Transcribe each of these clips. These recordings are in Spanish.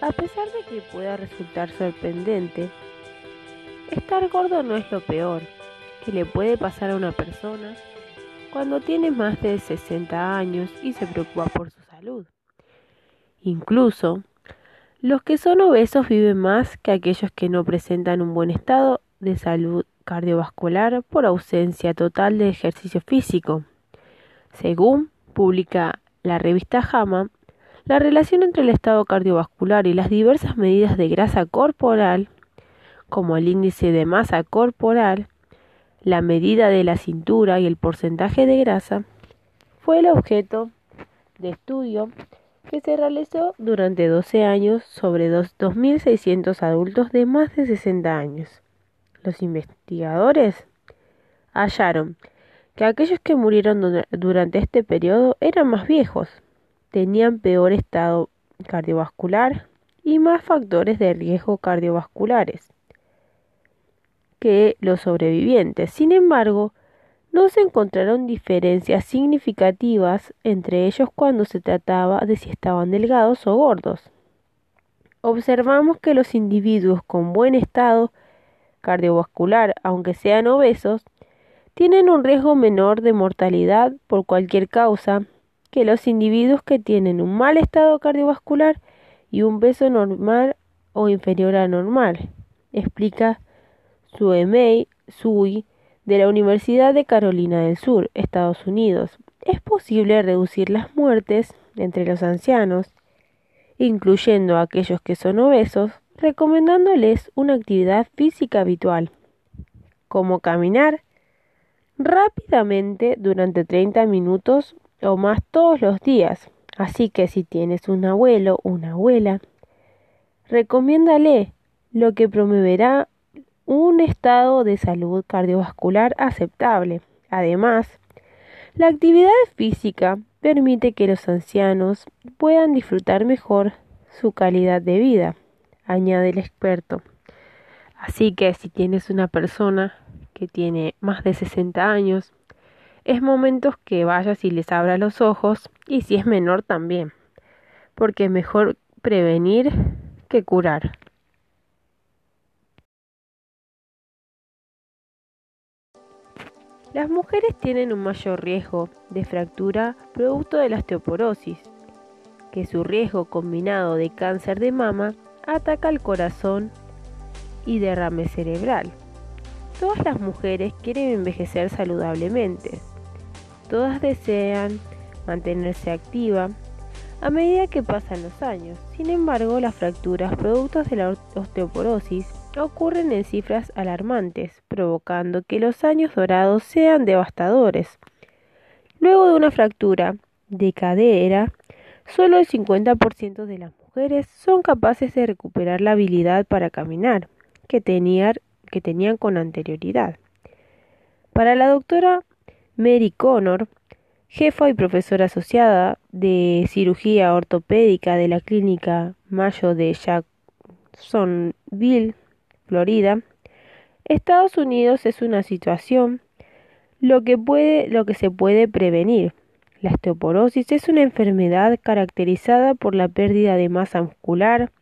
A pesar de que pueda resultar sorprendente, estar gordo no es lo peor que le puede pasar a una persona cuando tiene más de 60 años y se preocupa por su salud. Incluso, los que son obesos viven más que aquellos que no presentan un buen estado de salud cardiovascular por ausencia total de ejercicio físico. Según publica la revista JAMA, la relación entre el estado cardiovascular y las diversas medidas de grasa corporal, como el índice de masa corporal, la medida de la cintura y el porcentaje de grasa, fue el objeto de estudio que se realizó durante 12 años sobre 2.600 adultos de más de 60 años. Los investigadores hallaron que aquellos que murieron durante este periodo eran más viejos, tenían peor estado cardiovascular y más factores de riesgo cardiovasculares que los sobrevivientes. Sin embargo, no se encontraron diferencias significativas entre ellos cuando se trataba de si estaban delgados o gordos. Observamos que los individuos con buen estado cardiovascular, aunque sean obesos, tienen un riesgo menor de mortalidad por cualquier causa que los individuos que tienen un mal estado cardiovascular y un peso normal o inferior a normal, explica Suemei Sui de la Universidad de Carolina del Sur, Estados Unidos. Es posible reducir las muertes entre los ancianos, incluyendo aquellos que son obesos, recomendándoles una actividad física habitual, como caminar rápidamente durante 30 minutos o más todos los días. Así que si tienes un abuelo una abuela, recomiéndale lo que promoverá un estado de salud cardiovascular aceptable. Además, la actividad física permite que los ancianos puedan disfrutar mejor su calidad de vida, añade el experto. Así que si tienes una persona que tiene más de 60 años, es momento que vayas y les abras los ojos y si es menor también, porque es mejor prevenir que curar. Las mujeres tienen un mayor riesgo de fractura producto de la osteoporosis, que su riesgo combinado de cáncer de mama ataca al corazón y derrame cerebral. Todas las mujeres quieren envejecer saludablemente. Todas desean mantenerse activa a medida que pasan los años. Sin embargo, las fracturas productos de la osteoporosis ocurren en cifras alarmantes, provocando que los años dorados sean devastadores. Luego de una fractura de cadera, solo el 50% de las mujeres son capaces de recuperar la habilidad para caminar que tenían, que tenían con anterioridad. Para la doctora Mary Connor, jefa y profesora asociada de cirugía ortopédica de la clínica Mayo de Jacksonville, Florida, Estados Unidos es una situación lo que, puede, lo que se puede prevenir. La osteoporosis es una enfermedad caracterizada por la pérdida de masa muscular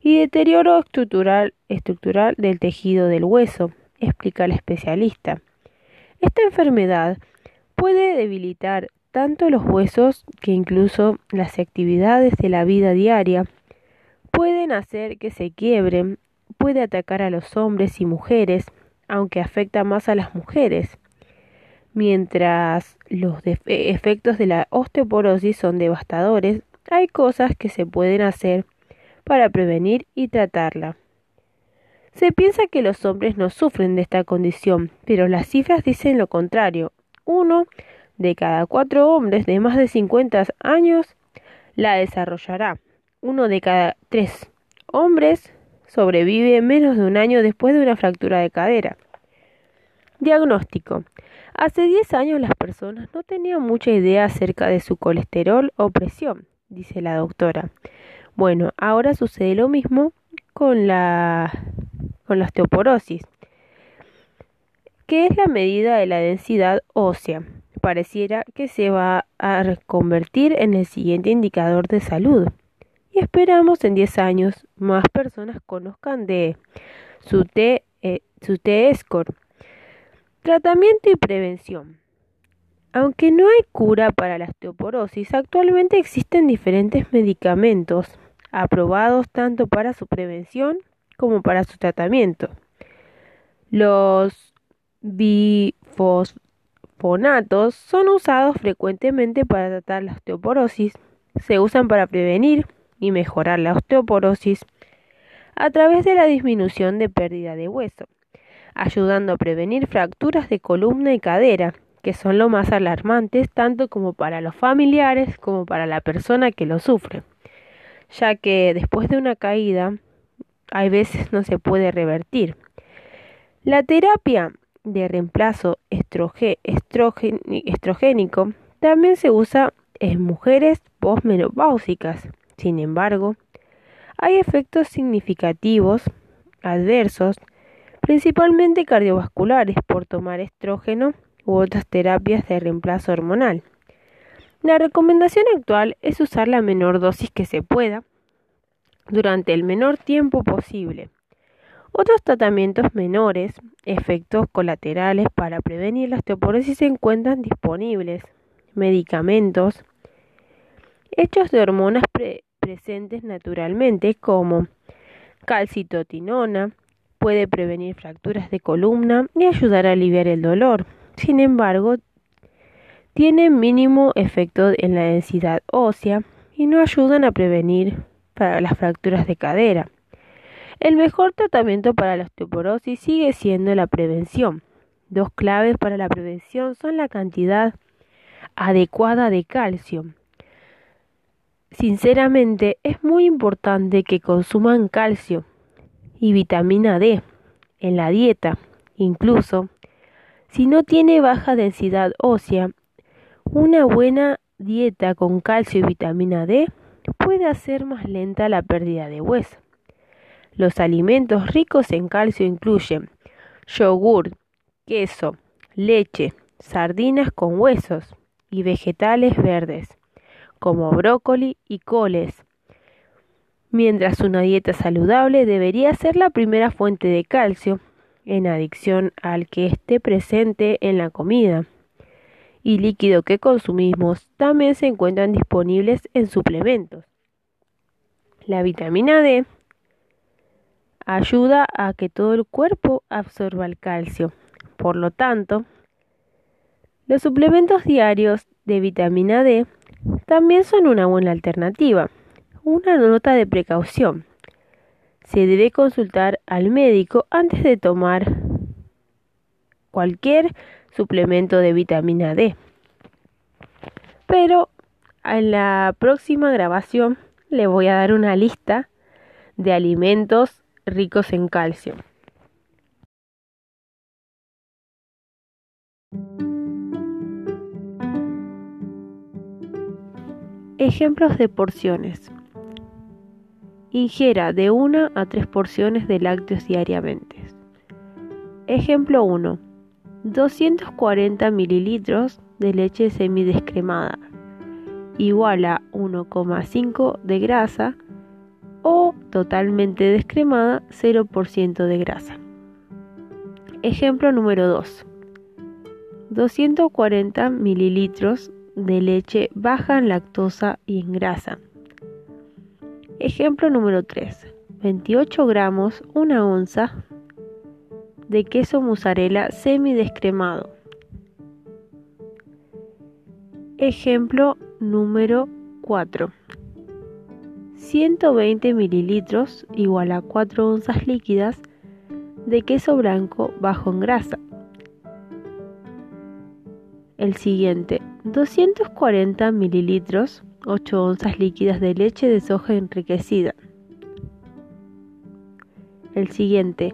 y deterioro estructural, estructural del tejido del hueso, explica el especialista. Esta enfermedad puede debilitar tanto los huesos que incluso las actividades de la vida diaria pueden hacer que se quiebren puede atacar a los hombres y mujeres, aunque afecta más a las mujeres, mientras los efectos de la osteoporosis son devastadores, hay cosas que se pueden hacer para prevenir y tratarla. Se piensa que los hombres no sufren de esta condición, pero las cifras dicen lo contrario. Uno de cada cuatro hombres de más de 50 años la desarrollará. Uno de cada tres hombres sobrevive menos de un año después de una fractura de cadera. Diagnóstico. Hace 10 años las personas no tenían mucha idea acerca de su colesterol o presión, dice la doctora. Bueno, ahora sucede lo mismo con la, con la osteoporosis, que es la medida de la densidad ósea. Pareciera que se va a convertir en el siguiente indicador de salud y esperamos en 10 años más personas conozcan de su T, eh, su score Tratamiento y prevención. Aunque no hay cura para la osteoporosis, actualmente existen diferentes medicamentos aprobados tanto para su prevención como para su tratamiento. Los bifosfonatos son usados frecuentemente para tratar la osteoporosis. Se usan para prevenir y mejorar la osteoporosis a través de la disminución de pérdida de hueso ayudando a prevenir fracturas de columna y cadera, que son lo más alarmantes tanto como para los familiares como para la persona que lo sufre, ya que después de una caída hay veces no se puede revertir. La terapia de reemplazo estrogénico también se usa en mujeres postmenopáusicas. Sin embargo, hay efectos significativos adversos principalmente cardiovasculares, por tomar estrógeno u otras terapias de reemplazo hormonal. La recomendación actual es usar la menor dosis que se pueda durante el menor tiempo posible. Otros tratamientos menores, efectos colaterales para prevenir la osteoporosis se encuentran disponibles. Medicamentos hechos de hormonas presentes naturalmente como calcitotinona, puede prevenir fracturas de columna y ayudar a aliviar el dolor. Sin embargo, tiene mínimo efecto en la densidad ósea y no ayudan a prevenir para las fracturas de cadera. El mejor tratamiento para la osteoporosis sigue siendo la prevención. Dos claves para la prevención son la cantidad adecuada de calcio. Sinceramente, es muy importante que consuman calcio y vitamina D en la dieta. Incluso, si no tiene baja densidad ósea, una buena dieta con calcio y vitamina D puede hacer más lenta la pérdida de hueso. Los alimentos ricos en calcio incluyen yogur, queso, leche, sardinas con huesos y vegetales verdes, como brócoli y coles, mientras una dieta saludable debería ser la primera fuente de calcio, en adicción al que esté presente en la comida y líquido que consumimos también se encuentran disponibles en suplementos. La vitamina D ayuda a que todo el cuerpo absorba el calcio. Por lo tanto, los suplementos diarios de vitamina D también son una buena alternativa. Una nota de precaución. Se debe consultar al médico antes de tomar cualquier suplemento de vitamina D. Pero en la próxima grabación le voy a dar una lista de alimentos ricos en calcio. Ejemplos de porciones. Ingiera de 1 a 3 porciones de lácteos diariamente. Ejemplo 1. 240 mililitros de leche semidescremada igual a 1,5 de grasa o totalmente descremada 0% de grasa. Ejemplo número 2. 240 mililitros de leche baja en lactosa y en grasa Ejemplo número 3. 28 gramos, una onza de queso mozzarella semidescremado. Ejemplo número 4. 120 mililitros igual a 4 onzas líquidas de queso blanco bajo en grasa. El siguiente, 240 mililitros 8 onzas líquidas de leche de soja enriquecida. El siguiente,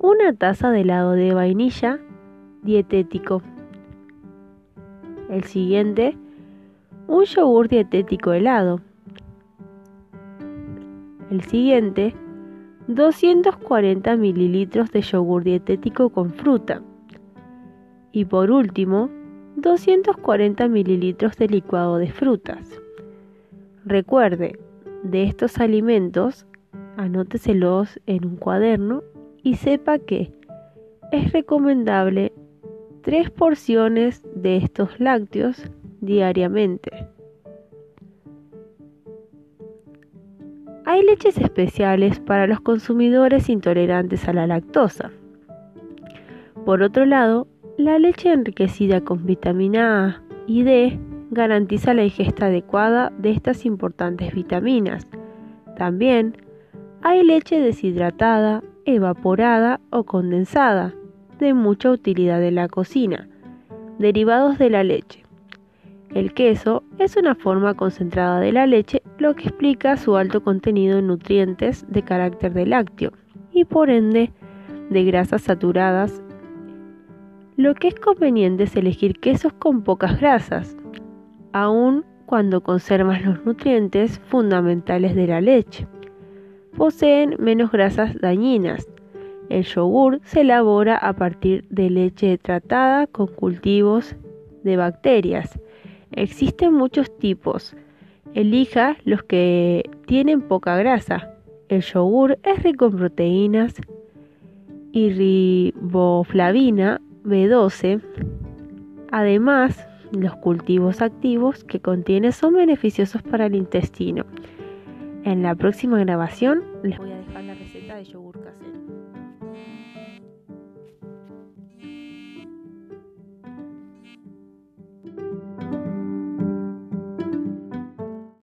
una taza de helado de vainilla dietético. El siguiente, un yogur dietético helado. El siguiente, 240 mililitros de yogur dietético con fruta. Y por último, 240 mililitros de licuado de frutas. Recuerde, de estos alimentos, anóteselos en un cuaderno y sepa que es recomendable tres porciones de estos lácteos diariamente. Hay leches especiales para los consumidores intolerantes a la lactosa. Por otro lado, la leche enriquecida con vitamina A y D garantiza la ingesta adecuada de estas importantes vitaminas. También hay leche deshidratada, evaporada o condensada, de mucha utilidad en la cocina. Derivados de la leche. El queso es una forma concentrada de la leche, lo que explica su alto contenido en nutrientes de carácter de lácteo y por ende de grasas saturadas. Lo que es conveniente es elegir quesos con pocas grasas, aun cuando conservan los nutrientes fundamentales de la leche. Poseen menos grasas dañinas. El yogur se elabora a partir de leche tratada con cultivos de bacterias. Existen muchos tipos. Elija los que tienen poca grasa. El yogur es rico en proteínas y riboflavina B12. Además, los cultivos activos que contiene son beneficiosos para el intestino. En la próxima grabación les voy a dejar la receta de yogur.